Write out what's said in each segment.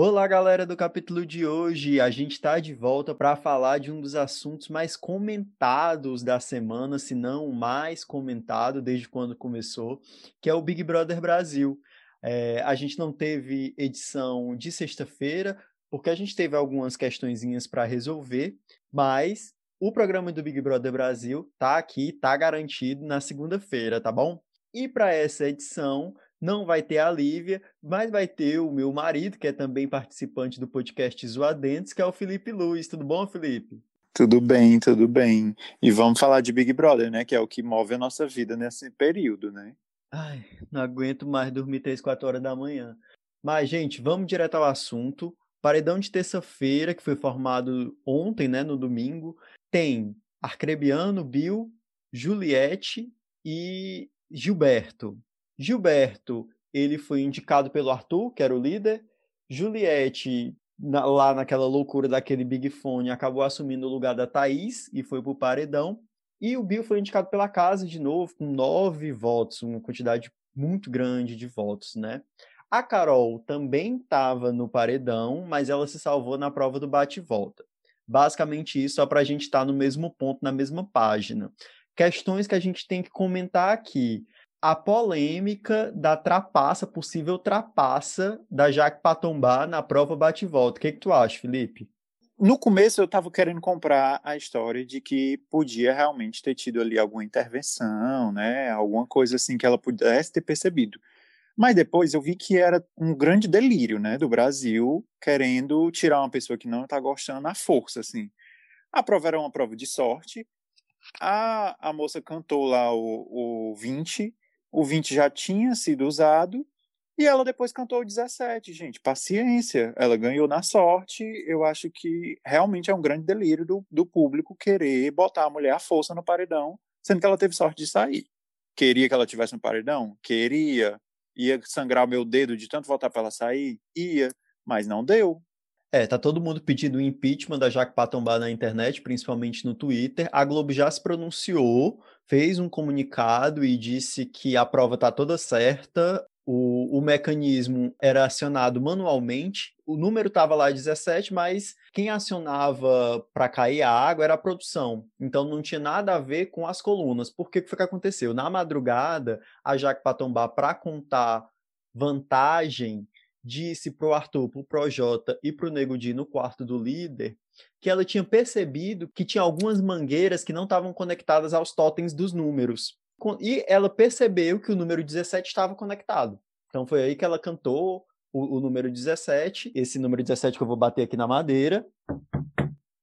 Olá, galera do capítulo de hoje. A gente está de volta para falar de um dos assuntos mais comentados da semana, se não o mais comentado desde quando começou, que é o Big Brother Brasil. É, a gente não teve edição de sexta-feira, porque a gente teve algumas questõezinhas para resolver, mas o programa do Big Brother Brasil tá aqui, tá garantido na segunda-feira, tá bom? E para essa edição, não vai ter a Lívia, mas vai ter o meu marido, que é também participante do podcast Zoadentes, que é o Felipe Luiz. Tudo bom, Felipe? Tudo bem, tudo bem. E vamos falar de Big Brother, né? Que é o que move a nossa vida nesse período, né? Ai, não aguento mais dormir 3, 4 horas da manhã. Mas, gente, vamos direto ao assunto. Paredão de terça-feira, que foi formado ontem, né, no domingo, tem Arcrebiano, Bill, Juliette e Gilberto. Gilberto, ele foi indicado pelo Arthur, que era o líder. Juliette, na, lá naquela loucura daquele Big Fone, acabou assumindo o lugar da Thaís e foi pro paredão. E o Bill foi indicado pela casa de novo, com nove votos, uma quantidade muito grande de votos, né? A Carol também estava no paredão, mas ela se salvou na prova do bate-volta. Basicamente isso, só para a gente estar tá no mesmo ponto, na mesma página. Questões que a gente tem que comentar aqui a polêmica da trapaça, possível trapaça da Jaque Patombá na prova bate-volta. O que, que tu acha, Felipe? No começo eu estava querendo comprar a história de que podia realmente ter tido ali alguma intervenção, né? Alguma coisa assim que ela pudesse ter percebido. Mas depois eu vi que era um grande delírio, né, do Brasil querendo tirar uma pessoa que não está gostando à força, assim. A prova era uma prova de sorte. A, a moça cantou lá o, o 20 o 20 já tinha sido usado e ela depois cantou o 17, gente. Paciência, ela ganhou na sorte. Eu acho que realmente é um grande delírio do, do público querer botar a mulher à força no paredão, sendo que ela teve sorte de sair. Queria que ela tivesse no paredão? Queria. Ia sangrar o meu dedo de tanto votar para ela sair? Ia. Mas não deu. É, tá todo mundo pedindo o impeachment da Jaque Patombá na internet, principalmente no Twitter. A Globo já se pronunciou, fez um comunicado e disse que a prova tá toda certa. O, o mecanismo era acionado manualmente. O número estava lá 17, mas quem acionava para cair a água era a produção. Então não tinha nada a ver com as colunas. Por que, que foi que aconteceu? Na madrugada, a Jaque Patombá, para contar vantagem disse pro Arthur, pro Projota e pro Nego Di no quarto do líder que ela tinha percebido que tinha algumas mangueiras que não estavam conectadas aos totens dos números. E ela percebeu que o número 17 estava conectado. Então foi aí que ela cantou o, o número 17, esse número 17 que eu vou bater aqui na madeira,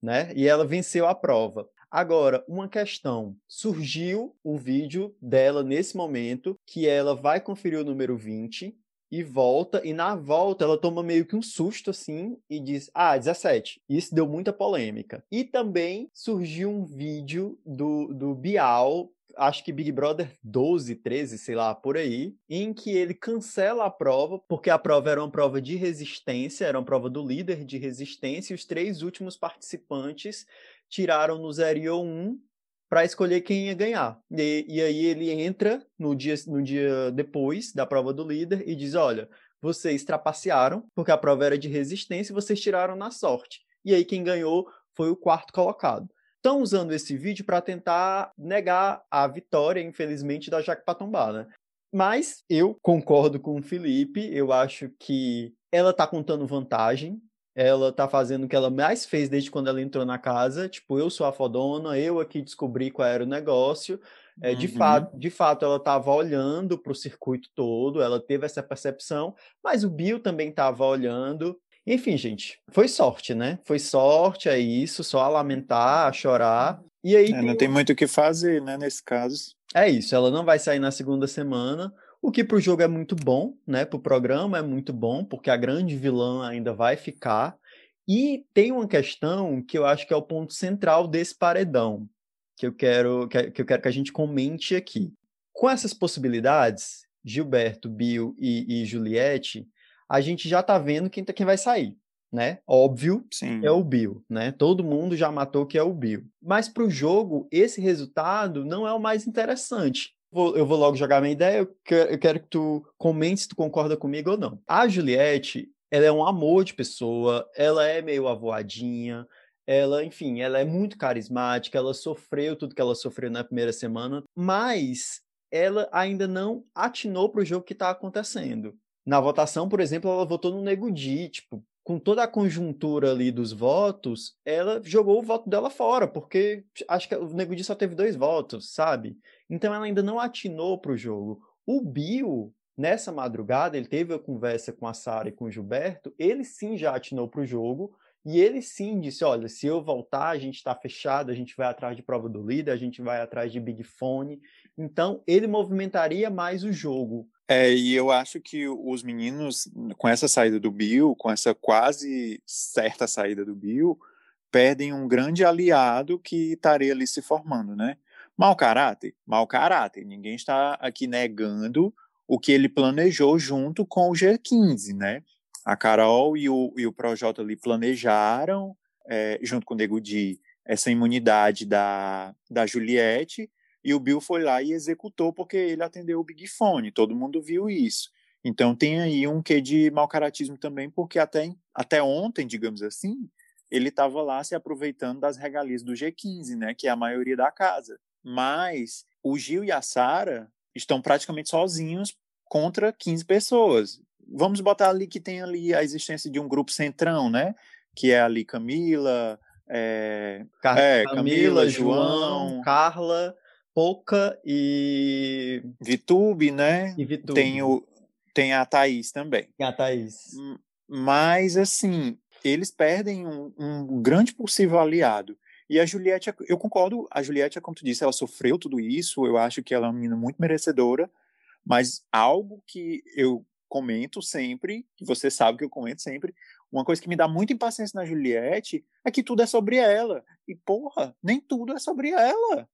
né? E ela venceu a prova. Agora, uma questão. Surgiu o vídeo dela nesse momento que ela vai conferir o número 20 e volta, e na volta ela toma meio que um susto assim e diz: Ah, 17. Isso deu muita polêmica. E também surgiu um vídeo do, do Bial, acho que Big Brother 12, 13, sei lá, por aí, em que ele cancela a prova, porque a prova era uma prova de resistência, era uma prova do líder de resistência, e os três últimos participantes tiraram no 0 e 1 para escolher quem ia ganhar. E, e, aí ele entra no dia, no dia depois da prova do líder e diz: Olha, vocês trapacearam, porque a prova era de resistência e vocês tiraram na sorte. E aí quem ganhou foi o quarto colocado. Estão usando esse vídeo para tentar negar a vitória, infelizmente, da Jaque Patombá, né? Mas eu concordo com o Felipe, eu acho que ela está contando vantagem, ela tá fazendo o que ela mais fez desde quando ela entrou na casa. Tipo, eu sou a fodona, eu aqui descobri qual era o negócio. É, uhum. de, fato, de fato, ela estava olhando para o circuito todo, ela teve essa percepção, mas o Bill também estava olhando. Enfim, gente, foi sorte, né? Foi sorte, é isso, só a lamentar, a chorar. E aí é, tem... não tem muito o que fazer, né, nesse caso. É isso, ela não vai sair na segunda semana. O que para o jogo é muito bom, né? Para o programa é muito bom, porque a grande vilã ainda vai ficar. E tem uma questão que eu acho que é o ponto central desse paredão, que eu quero que, eu quero que a gente comente aqui. Com essas possibilidades, Gilberto, Bill e, e Juliette, a gente já está vendo quem, tá, quem vai sair. Né? Óbvio, Sim. é o Bill, né? Todo mundo já matou que é o Bill. Mas para o jogo, esse resultado não é o mais interessante vou, eu vou logo jogar minha ideia, eu quero, eu quero que tu comente se tu concorda comigo ou não. A Juliette, ela é um amor de pessoa, ela é meio avoadinha, ela, enfim, ela é muito carismática, ela sofreu tudo que ela sofreu na primeira semana, mas ela ainda não atinou para o jogo que está acontecendo. Na votação, por exemplo, ela votou no Nego Di, tipo, com toda a conjuntura ali dos votos, ela jogou o voto dela fora, porque acho que o Nego Di só teve dois votos, sabe? Então ela ainda não atinou para o jogo. O Bill, nessa madrugada, ele teve a conversa com a Sara e com o Gilberto, ele sim já atinou para o jogo, e ele sim disse: olha, se eu voltar, a gente está fechado, a gente vai atrás de prova do líder, a gente vai atrás de Big Fone. Então, ele movimentaria mais o jogo. É, e eu acho que os meninos, com essa saída do Bill, com essa quase certa saída do Bill, perdem um grande aliado que estaria ali se formando, né? Mau caráter? Mau caráter. Ninguém está aqui negando o que ele planejou junto com o G15, né? a Carol e o, e o Projota ali planejaram, é, junto com o Nego Di, essa imunidade da, da Juliette, e o Bill foi lá e executou porque ele atendeu o Big Fone, todo mundo viu isso. Então tem aí um quê de mau caratismo também, porque até, até ontem, digamos assim, ele estava lá se aproveitando das regalias do G15, né, que é a maioria da casa. Mas o Gil e a Sara estão praticamente sozinhos contra 15 pessoas vamos botar ali que tem ali a existência de um grupo centrão, né? Que é ali Camila, é, Car é Camila, Camila, João, Carla, Pouca e Vitube, né? E Vitube. Tem o tem a Thaís também. Tem a Thaís. Mas assim, eles perdem um, um grande possível aliado. E a Juliette, eu concordo, a Juliette, como tu disse, ela sofreu tudo isso, eu acho que ela é uma menina muito merecedora, mas algo que eu comento sempre, que você sabe que eu comento sempre, uma coisa que me dá muita impaciência na Juliette é que tudo é sobre ela. E, porra, nem tudo é sobre ela.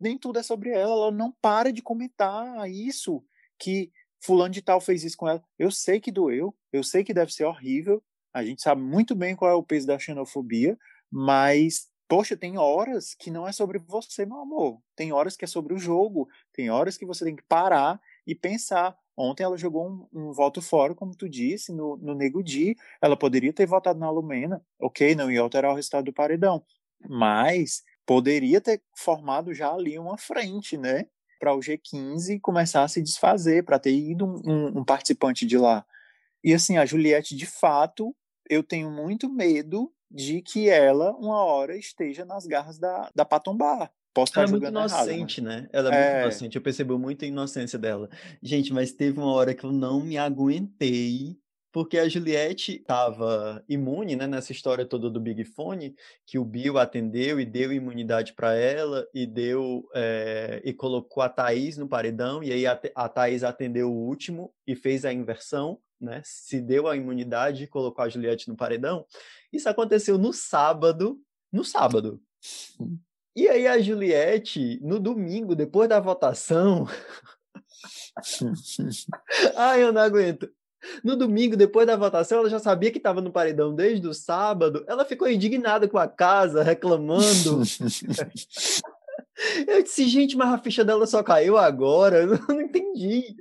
Nem tudo é sobre ela. Ela não para de comentar isso, que fulano de tal fez isso com ela. Eu sei que doeu, eu sei que deve ser horrível, a gente sabe muito bem qual é o peso da xenofobia, mas, poxa, tem horas que não é sobre você, meu amor. Tem horas que é sobre o jogo, tem horas que você tem que parar e pensar, Ontem ela jogou um, um, voto fora, como tu disse, no, no Nego Di. Ela poderia ter votado na Lumena, ok, não ia alterar o resultado do paredão, mas poderia ter formado já ali uma frente, né? Para o G15 começar a se desfazer, para ter ido um, um, um participante de lá. E assim, a Juliette, de fato, eu tenho muito medo de que ela, uma hora, esteja nas garras da, da Patombá. Posso ela é muito inocente, errado, né? Ela é, é, muito inocente. Eu percebo muito a inocência dela. Gente, mas teve uma hora que eu não me aguentei, porque a Juliette estava imune, né, nessa história toda do Big Fone, que o Bill atendeu e deu imunidade para ela e deu é, e colocou a Thaís no paredão e aí a, a Thaís atendeu o último e fez a inversão, né? Se deu a imunidade e colocou a Juliette no paredão. Isso aconteceu no sábado, no sábado. E aí a Juliette, no domingo, depois da votação. Ai, eu não aguento. No domingo, depois da votação, ela já sabia que estava no paredão desde o sábado. Ela ficou indignada com a casa, reclamando. Eu disse, gente, mas a ficha dela só caiu agora. Eu não entendi.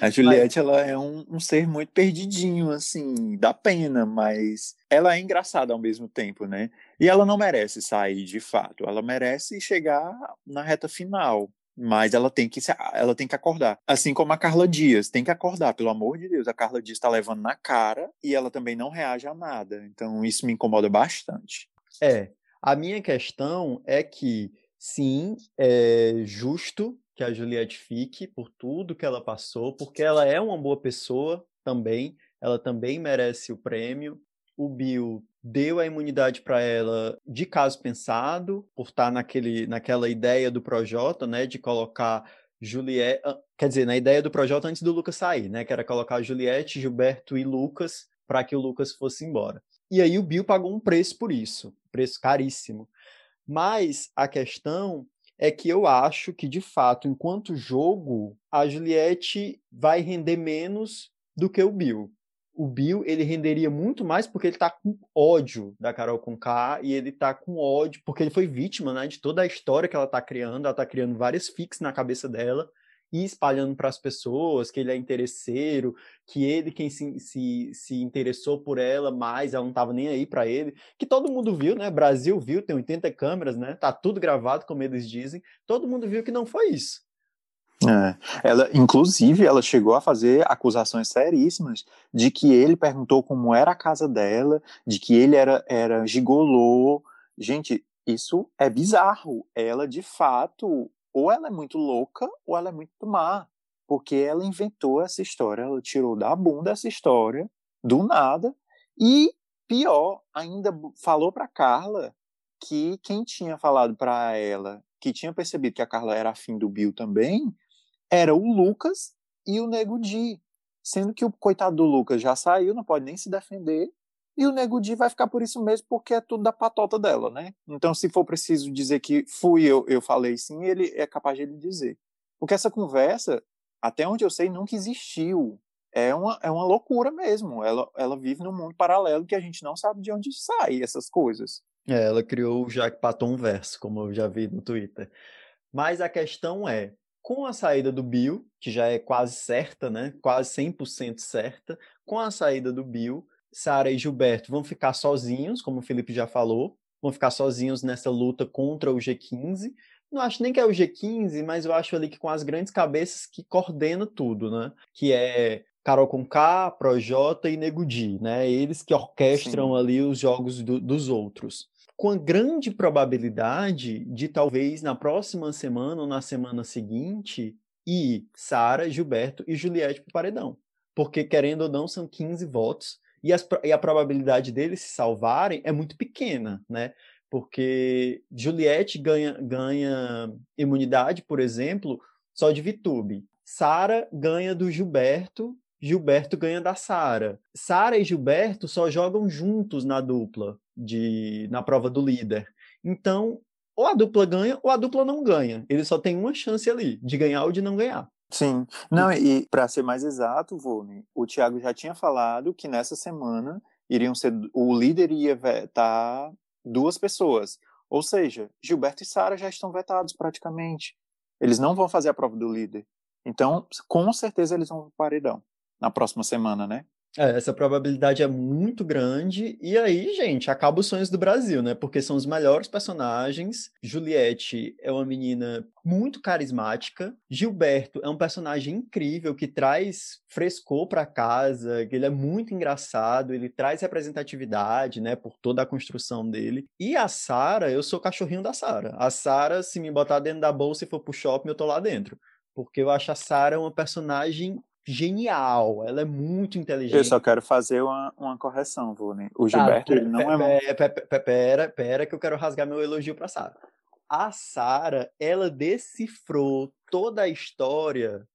A Juliette, mas... ela é um, um, ser muito perdidinho, assim, dá pena, mas ela é engraçada ao mesmo tempo, né? E ela não merece sair de fato, ela merece chegar na reta final. Mas ela tem que ela tem que acordar. Assim como a Carla Dias, tem que acordar, pelo amor de Deus. A Carla Dias está levando na cara e ela também não reage a nada. Então isso me incomoda bastante. É. A minha questão é que sim, é justo que a Juliette fique por tudo que ela passou, porque ela é uma boa pessoa também, ela também merece o prêmio. O Bill deu a imunidade para ela de caso pensado, por estar naquele, naquela ideia do Projota, né, de colocar Juliette, quer dizer, na ideia do Projota antes do Lucas sair, né, que era colocar Juliette, Gilberto e Lucas para que o Lucas fosse embora. E aí o Bill pagou um preço por isso, preço caríssimo. Mas a questão é que eu acho que, de fato, enquanto jogo, a Juliette vai render menos do que o Bill. O Bill, ele renderia muito mais porque ele tá com ódio da Carol Conká e ele tá com ódio porque ele foi vítima, né, de toda a história que ela tá criando, ela tá criando várias fix na cabeça dela ir espalhando para as pessoas que ele é interesseiro, que ele quem se, se, se interessou por ela mais, ela não estava nem aí para ele, que todo mundo viu, né? Brasil viu, tem 80 câmeras, né? Tá tudo gravado, como eles dizem. Todo mundo viu que não foi isso. É. Ela, inclusive, ela chegou a fazer acusações seríssimas de que ele perguntou como era a casa dela, de que ele era, era gigolô. Gente, isso é bizarro. Ela, de fato, ou ela é muito louca ou ela é muito má. Porque ela inventou essa história, ela tirou da bunda essa história, do nada, e pior, ainda falou para Carla que quem tinha falado para ela, que tinha percebido que a Carla era afim do Bill também, era o Lucas e o Nego Di. Sendo que o coitado do Lucas já saiu, não pode nem se defender, e o Nego Di vai ficar por isso mesmo, porque é tudo da patota dela, né? Então, se for preciso dizer que fui eu, eu falei sim, ele é capaz de ele dizer. Porque essa conversa, até onde eu sei, nunca existiu. É uma, é uma loucura mesmo. Ela, ela vive num mundo paralelo que a gente não sabe de onde sai essas coisas. É, ela criou o Jack Patton verso, como eu já vi no Twitter. Mas a questão é, com a saída do Bill, que já é quase certa, né? Quase 100% certa, com a saída do Bill, Sara e Gilberto vão ficar sozinhos, como o Felipe já falou, vão ficar sozinhos nessa luta contra o G15. Não acho nem que é o G15, mas eu acho ali que com as grandes cabeças que coordenam tudo, né? Que é Carol Conká, Projota e Negudi, né? Eles que orquestram Sim. ali os jogos do, dos outros com a grande probabilidade de talvez na próxima semana ou na semana seguinte ir Sara, Gilberto e Juliette para o paredão. Porque, querendo ou não, são 15 votos e, as, e a probabilidade deles se salvarem é muito pequena, né? Porque Juliette ganha, ganha imunidade, por exemplo, só de Vitube. Sara ganha do Gilberto Gilberto ganha da Sara. Sara e Gilberto só jogam juntos na dupla de na prova do líder. Então, ou a dupla ganha ou a dupla não ganha. Ele só tem uma chance ali de ganhar ou de não ganhar. Sim. Não, e para ser mais exato, Vone, o Thiago já tinha falado que nessa semana iriam ser o líder ia vetar duas pessoas. Ou seja, Gilberto e Sara já estão vetados praticamente. Eles não vão fazer a prova do líder. Então, com certeza eles vão para o paredão na próxima semana, né? É, essa probabilidade é muito grande. E aí, gente, acaba os sonhos do Brasil, né? Porque são os melhores personagens. Juliette é uma menina muito carismática. Gilberto é um personagem incrível que traz frescor para casa, ele é muito engraçado, ele traz representatividade, né, por toda a construção dele. E a Sara, eu sou o cachorrinho da Sara. A Sara, se me botar dentro da bolsa e for pro shopping, eu tô lá dentro. Porque eu acho a Sara uma personagem genial, ela é muito inteligente. Eu só quero fazer uma, uma correção, Vune. O tá, Gilberto, ele não é... Pera, pera, que eu quero rasgar meu elogio pra Sara. A Sara, ela decifrou toda a história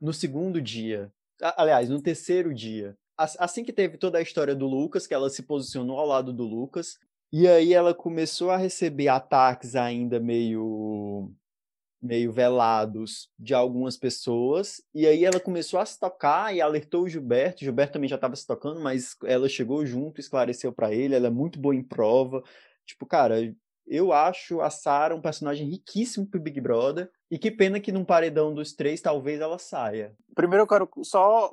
no segundo dia. Aliás, no terceiro dia. Assim que teve toda a história do Lucas, que ela se posicionou ao lado do Lucas, e aí ela começou a receber ataques ainda meio meio velados de algumas pessoas, e aí ela começou a se tocar e alertou o Gilberto. O Gilberto também já estava se tocando, mas ela chegou junto, esclareceu para ele, ela é muito boa em prova. Tipo, cara, eu acho a Sarah um personagem riquíssimo pro Big Brother, e que pena que num paredão dos três talvez ela saia. Primeiro eu quero só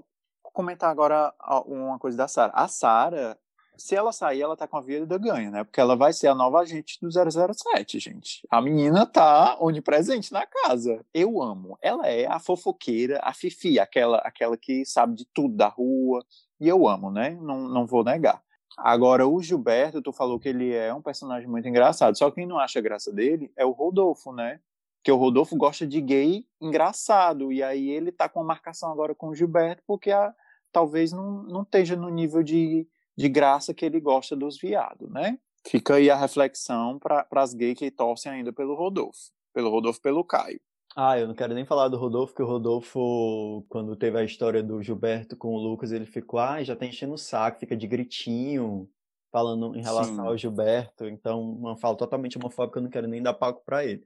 comentar agora uma coisa da Sarah. A Sarah, se ela sair, ela tá com a vida ganha, né? Porque ela vai ser a nova agente do 007, gente. A menina tá onipresente na casa. Eu amo. Ela é a fofoqueira, a fifi, aquela, aquela que sabe de tudo da rua. E eu amo, né? Não, não vou negar. Agora, o Gilberto, tu falou que ele é um personagem muito engraçado. Só quem não acha graça dele é o Rodolfo, né? Que o Rodolfo gosta de gay engraçado. E aí ele tá com uma marcação agora com o Gilberto, porque a, talvez não, não esteja no nível de de graça que ele gosta dos viados, né? Fica aí a reflexão para as gays que torcem ainda pelo Rodolfo. Pelo Rodolfo pelo Caio. Ah, eu não quero nem falar do Rodolfo, que o Rodolfo, quando teve a história do Gilberto com o Lucas, ele ficou, ah, já tá enchendo o saco, fica de gritinho, falando em relação Sim. ao Gilberto. Então, uma fala totalmente homofóbica, eu não quero nem dar palco para ele.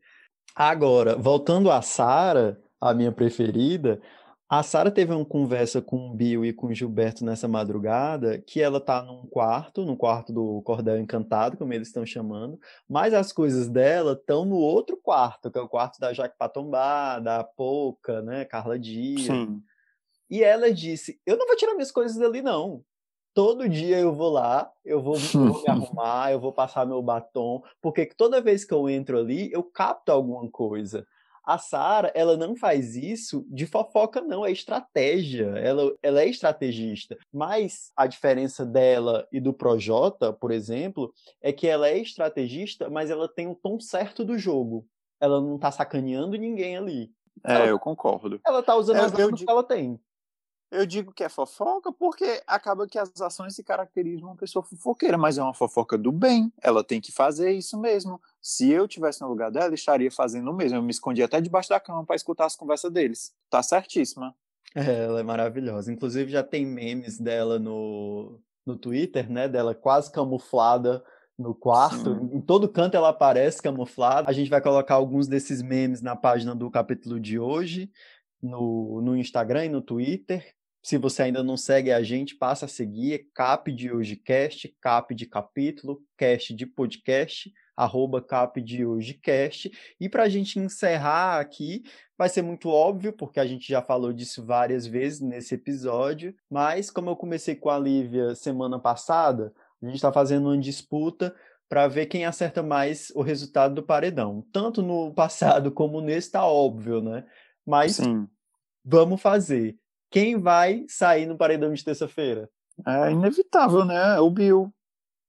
Agora, voltando a Sara, a minha preferida, A Sara teve uma conversa com o Bill e com o Gilberto nessa madrugada, que ela tá num quarto, no quarto do Cordel Encantado, como eles estão chamando, mas as coisas dela estão no outro quarto, que é o quarto da Jaque Patombá, da Pouca, né, Carla Dias. Sim. E ela disse: Eu não vou tirar minhas coisas dali, não. Todo dia eu vou lá, eu vou, eu vou me arrumar, eu vou passar meu batom, porque toda vez que eu entro ali, eu capto alguma coisa. A Sara, ela não faz isso de fofoca, não, é estratégia. Ela, ela é estrategista. Mas a diferença dela e do Projota, por exemplo, é que ela é estrategista, mas ela tem o tom certo do jogo. Ela não tá sacaneando ninguém ali. É, ela, eu concordo. Ela tá usando É, as armas digo- que ela tem. Eu digo que é fofoca porque acaba que as ações se caracterizam uma pessoa fofoqueira, mas é uma fofoca do bem. Ela tem que fazer isso mesmo. Se eu tivesse no lugar dela, estaria fazendo o mesmo. Eu me escondi até debaixo da cama para escutar as conversas deles. Tá certíssima. É, ela é maravilhosa. Inclusive, já tem memes dela no, no Twitter, né? Dela quase camuflada no quarto. Sim. Em todo canto ela aparece camuflada. A gente vai colocar alguns desses memes na página do capítulo de hoje, no, no Instagram e no Twitter. Se você ainda não segue a gente, passa a seguir. É Cap de hoje cast, Cap de capítulo, cast de podcast, arroba Cap de hoje cast. E para a gente encerrar aqui, vai ser muito óbvio, porque a gente já falou disso várias vezes nesse episódio, mas como eu comecei com a Lívia semana passada, a gente está fazendo uma disputa para ver quem acerta mais o resultado do paredão. Tanto no passado como nesse está óbvio, né? Mas Sim. vamos fazer. Quem vai sair no paredão de terça-feira? É inevitável, né? O Bill.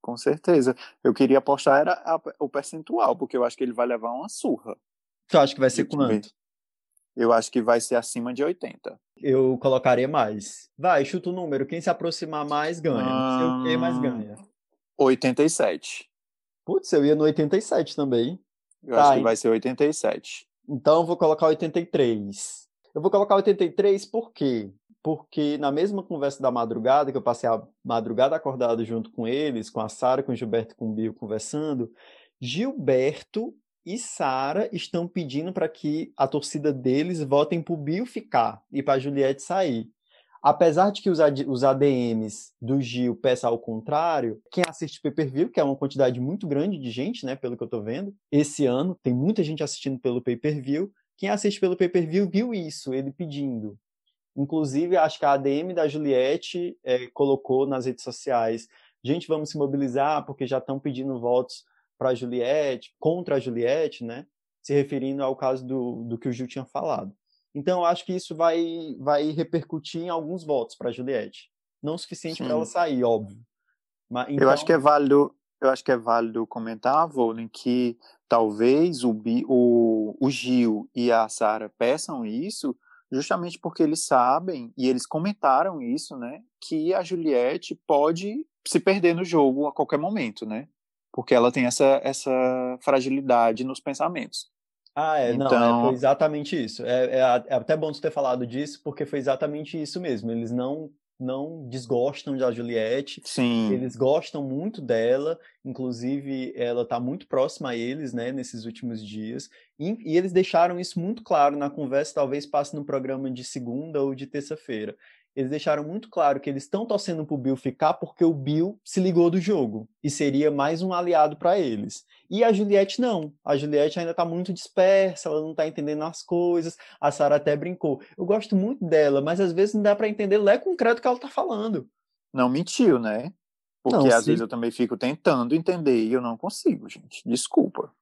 Com certeza. Eu queria apostar era a- o percentual, porque eu acho que ele vai levar uma surra. Tu acha que vai ser quanto? Eu acho que vai ser acima de 80. Eu colocaria mais. Vai, chuta o número. Quem se aproximar mais ganha. Não sei o que, mas Ah. ganha. 87. Putz, eu ia no 87 também. Eu Tá, acho que hein? vai ser 87. Então eu vou colocar 83. Eu vou colocar 83 por quê? Porque na mesma conversa da madrugada, que eu passei a madrugada acordado junto com eles, com a Sara, com o Gilberto, com o Bill conversando, Gilberto e Sara estão pedindo para que a torcida deles votem pro Bill ficar e para Juliette sair. Apesar de que os, os ADMs do Gil peçam ao contrário, quem assiste pay-per-view, que é uma quantidade muito grande de gente, né, pelo que eu tô vendo, esse ano tem muita gente assistindo pelo pay-per-view, quem assiste pelo pay-per-view viu isso, ele pedindo. Inclusive, acho que a ADM da Juliette eh, colocou nas redes sociais: gente, vamos se mobilizar porque já estão pedindo votos para a Juliette, contra a Juliette, né? Se referindo ao caso do, do que o Gil tinha falado. Então, eu acho que isso vai, vai repercutir em alguns votos para a Juliette. Não o suficiente para ela sair, óbvio. Mas, Eu acho que é então, válido, eu acho que é válido comentar, Volden, que talvez o, Bi- o, o Gil e a Sara peçam isso justamente porque eles sabem, e eles comentaram isso, né, que a Juliette pode se perder no jogo a qualquer momento, né? Porque ela tem essa, essa fragilidade nos pensamentos. Ah, é, não, é, Então- foi exatamente isso. É, é é até bom tu ter falado disso, porque foi exatamente isso mesmo. Eles não, não desgostam da Juliette, Sim, eles gostam muito dela, inclusive ela está muito próxima a eles, né, nesses últimos dias, e, e eles deixaram isso muito claro na conversa, talvez passe no programa de segunda ou de terça-feira. Eles deixaram muito claro que eles estão torcendo pro Bill ficar porque o Bill se ligou do jogo e seria mais um aliado para eles. E a Juliette não. A Juliette ainda tá muito dispersa, ela não tá entendendo as coisas. A Sara até brincou. Eu gosto muito dela, mas às vezes não dá para entender lé concreto o que ela tá falando. não mentiu, né? Porque Não, às sim. vezes eu também fico tentando entender e eu não consigo, gente. Desculpa.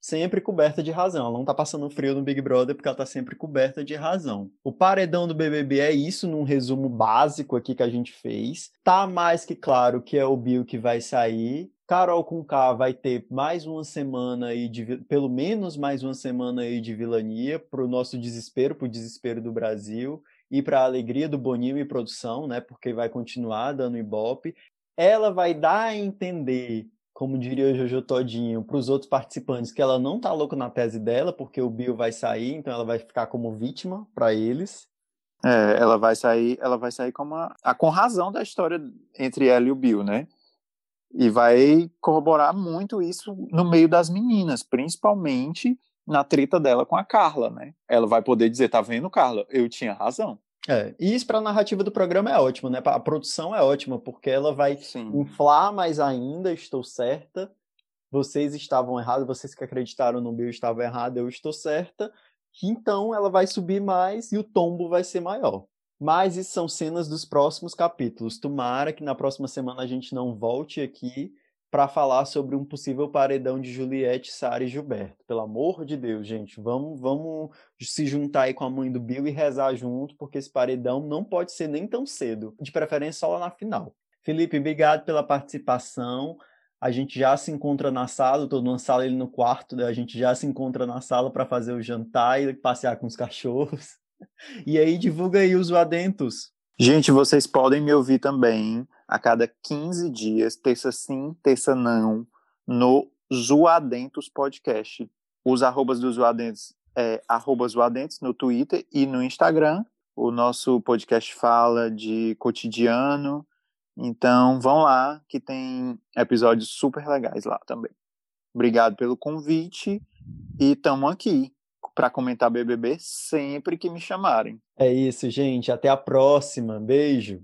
Sempre coberta de razão. Ela não tá passando frio no Big Brother porque ela tá sempre coberta de razão. O paredão do BBB é isso num resumo básico aqui que a gente fez. Tá mais que claro que é o Bill que vai sair. Carol com K vai ter mais uma semana aí de pelo menos mais uma semana aí de vilania pro nosso desespero, pro desespero do Brasil e para a alegria do Boninho e produção, né? Porque vai continuar dando ibope. Ela vai dar a entender como diria o Jojo Todinho, para os outros participantes, que ela não tá louca na tese dela, porque o Bill vai sair, então ela vai ficar como vítima para eles. É, ela vai sair, ela vai sair como a, a com razão da história entre ela e o Bill, né? E vai corroborar muito isso no meio das meninas, principalmente na treta dela com a Carla, né? Ela vai poder dizer, tá vendo, Carla? Eu tinha razão. É, e isso para a narrativa do programa é ótimo, né? A produção é ótima, porque ela vai Sim. inflar mais ainda, estou certa. Vocês estavam errados, vocês que acreditaram no Bill estavam errados, eu estou certa. Então ela vai subir mais e o tombo vai ser maior. Mas isso são cenas dos próximos capítulos. Tomara que na próxima semana a gente não volte aqui para falar sobre um possível paredão de Juliette, Sara e Gilberto. Pelo amor de Deus, gente, vamos, vamos se juntar aí com a mãe do Bill e rezar junto, porque esse paredão não pode ser nem tão cedo, de preferência só lá na final. Felipe, obrigado pela participação. A gente já se encontra na sala, estou numa sala ele no quarto, né? a gente já se encontra na sala para fazer o jantar e passear com os cachorros. E aí divulga aí os adentos. Gente, vocês podem me ouvir também a cada 15 dias, terça sim, terça não, no Zoadentos Podcast. Os arrobas do Zoadentos é arroba Zoadentos no Twitter e no Instagram. O nosso podcast fala de cotidiano. Então vão lá que tem episódios super legais lá também. Obrigado pelo convite e estamos aqui para comentar BBB sempre que me chamarem. É isso, gente. Até a próxima. Beijo.